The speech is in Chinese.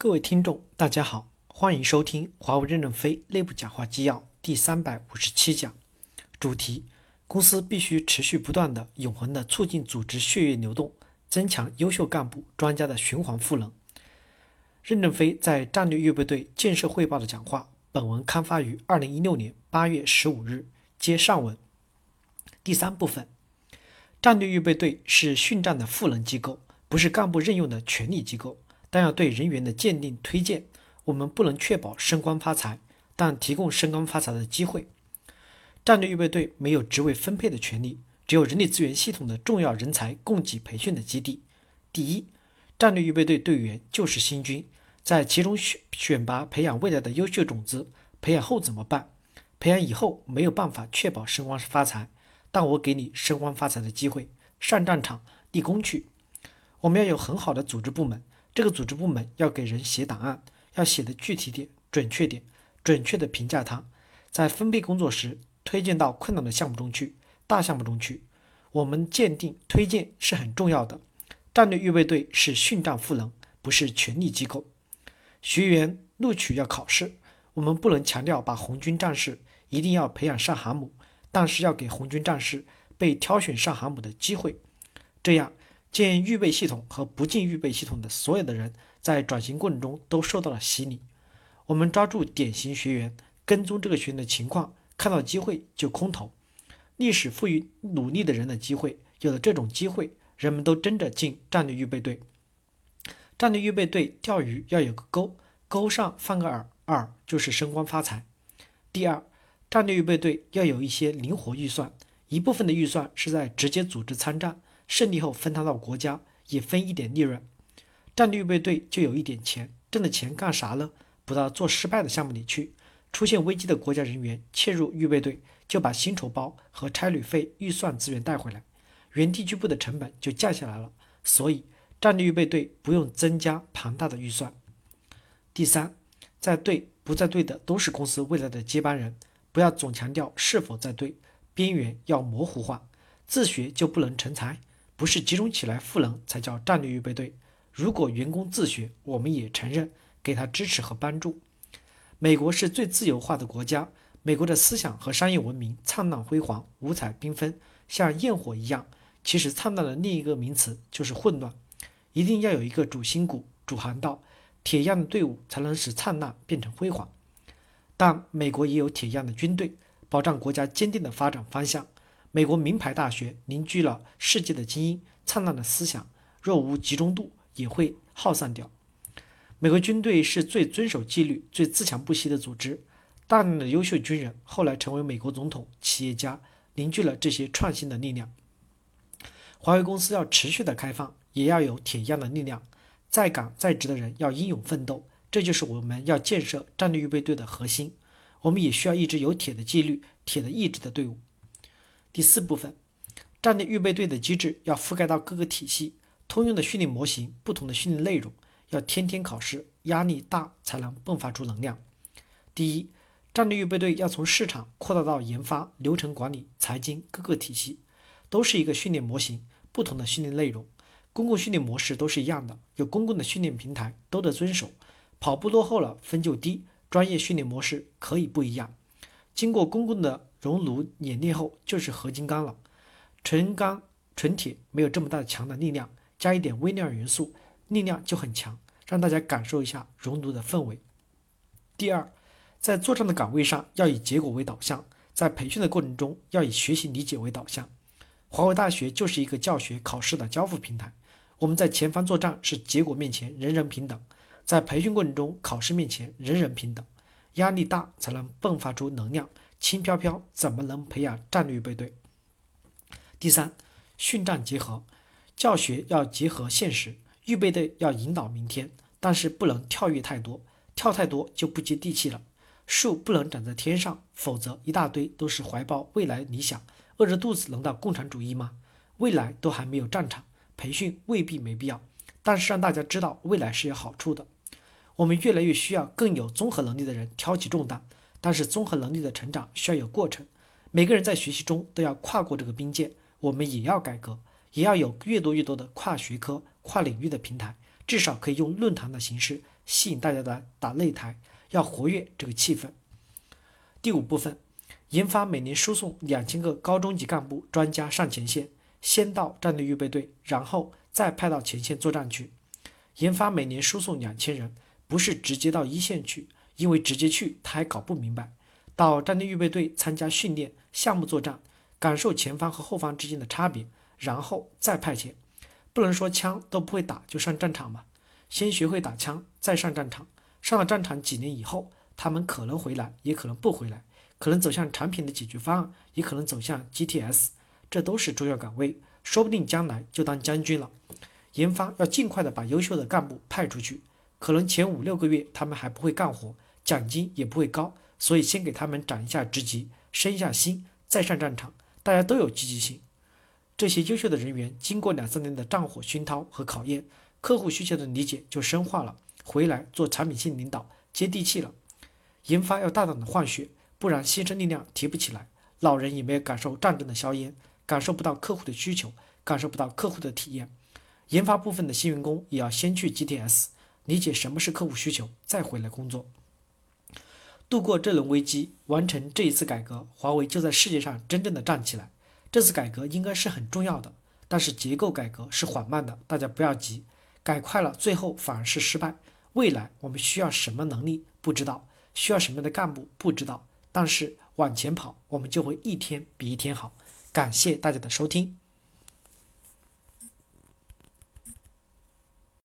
各位听众，大家好，欢迎收听华为任正非内部讲话纪要第三百五十七讲，主题：公司必须持续不断的、永恒的促进组织血液流动，增强优秀干部专家的循环赋能。任正非在战略预备队建设汇报的讲话，本文刊发于二零一六年八月十五日，接上文。第三部分，战略预备队是训战的赋能机构，不是干部任用的权力机构。但要对人员的鉴定推荐，我们不能确保升官发财，但提供升官发财的机会。战略预备队没有职位分配的权利，只有人力资源系统的重要人才供给培训的基地。第一，战略预备队队员就是新军，在其中选选拔培养未来的优秀种子。培养后怎么办？培养以后没有办法确保升官发财，但我给你升官发财的机会，上战场立功去。我们要有很好的组织部门。这个组织部门要给人写档案，要写的具体点、准确点，准确的评价他。在分配工作时，推荐到困难的项目中去、大项目中去。我们鉴定推荐是很重要的。战略预备队是训战赋能，不是权力机构。学员录取要考试，我们不能强调把红军战士一定要培养上航母，但是要给红军战士被挑选上航母的机会，这样。进预备系统和不进预备系统的所有的人，在转型过程中都受到了洗礼。我们抓住典型学员，跟踪这个学员的情况，看到机会就空投。历史赋予努力的人的机会，有了这种机会，人们都争着进战略预备队。战略预备队钓鱼要有个钩，钩上放个饵，饵就是升官发财。第二，战略预备队要有一些灵活预算，一部分的预算是在直接组织参战。胜利后分摊到国家，也分一点利润。战略预备队就有一点钱，挣的钱干啥呢？补到做失败的项目里去。出现危机的国家人员切入预备队，就把薪酬包和差旅费预算资源带回来，原地局部的成本就降下来了。所以战略预备队不用增加庞大的预算。第三，在队不在队的都是公司未来的接班人，不要总强调是否在队，边缘要模糊化。自学就不能成才。不是集中起来赋能才叫战略预备队。如果员工自学，我们也承认，给他支持和帮助。美国是最自由化的国家，美国的思想和商业文明灿烂辉煌，五彩缤纷，像焰火一样。其实灿烂的另一个名词就是混乱。一定要有一个主心骨、主航道，铁一样的队伍才能使灿烂变成辉煌。但美国也有铁一样的军队，保障国家坚定的发展方向。美国名牌大学凝聚了世界的精英，灿烂的思想，若无集中度，也会耗散掉。美国军队是最遵守纪律、最自强不息的组织，大量的优秀军人后来成为美国总统、企业家，凝聚了这些创新的力量。华为公司要持续的开放，也要有铁一样的力量，在岗在职的人要英勇奋斗，这就是我们要建设战略预备队的核心。我们也需要一支有铁的纪律、铁的意志的队伍。第四部分，战略预备队的机制要覆盖到各个体系，通用的训练模型，不同的训练内容，要天天考试，压力大才能迸发出能量。第一，战略预备队要从市场扩大到研发、流程管理、财经各个体系，都是一个训练模型，不同的训练内容，公共训练模式都是一样的，有公共的训练平台都得遵守。跑步落后了分就低，专业训练模式可以不一样。经过公共的熔炉演练后，就是合金钢了。纯钢、纯铁没有这么大的强的力量，加一点微量元素，力量就很强。让大家感受一下熔炉的氛围。第二，在作战的岗位上要以结果为导向，在培训的过程中要以学习理解为导向。华为大学就是一个教学考试的交付平台。我们在前方作战是结果面前人人平等，在培训过程中考试面前人人平等。压力大才能迸发出能量，轻飘飘怎么能培养战略预备队？第三，训战结合，教学要结合现实，预备队要引导明天，但是不能跳跃太多，跳太多就不接地气了。树不能长在天上，否则一大堆都是怀抱未来理想，饿着肚子能到共产主义吗？未来都还没有战场，培训未必没必要，但是让大家知道未来是有好处的。我们越来越需要更有综合能力的人挑起重担，但是综合能力的成长需要有过程，每个人在学习中都要跨过这个边界。我们也要改革，也要有越多越多的跨学科、跨领域的平台，至少可以用论坛的形式吸引大家来打擂台，要活跃这个气氛。第五部分，研发每年输送两千个高中级干部专家上前线，先到战略预备队，然后再派到前线作战去。研发每年输送两千人，不是直接到一线去，因为直接去他还搞不明白。到战略预备队参加训练、项目作战，感受前方和后方之间的差别，然后再派遣。不能说枪都不会打就上战场吧？先学会打枪，再上战场。上了战场几年以后，他们可能回来，也可能不回来，可能走向产品的解决方案，也可能走向 GTS，这都是重要岗位，说不定将来就当将军了。研发要尽快的把优秀的干部派出去，可能前五六个月他们还不会干活，奖金也不会高，所以先给他们涨一下职级，升一下薪，再上战场，大家都有积极性。这些优秀的人员经过两三年的战火熏陶和考验，客户需求的理解就深化了，回来做产品性领导接地气了。研发要大胆的换血，不然新生力量提不起来，老人也没有感受战争的硝烟，感受不到客户的需求，感受不到客户的体验。研发部分的新员工也要先去 GTS，理解什么是客户需求，再回来工作。度过这轮危机，完成这一次改革，华为就在世界上真正的站起来。这次改革应该是很重要的，但是结构改革是缓慢的，大家不要急，改快了最后反而是失败。未来我们需要什么能力不知道，需要什么样的干部不知道，但是往前跑，我们就会一天比一天好。感谢大家的收听。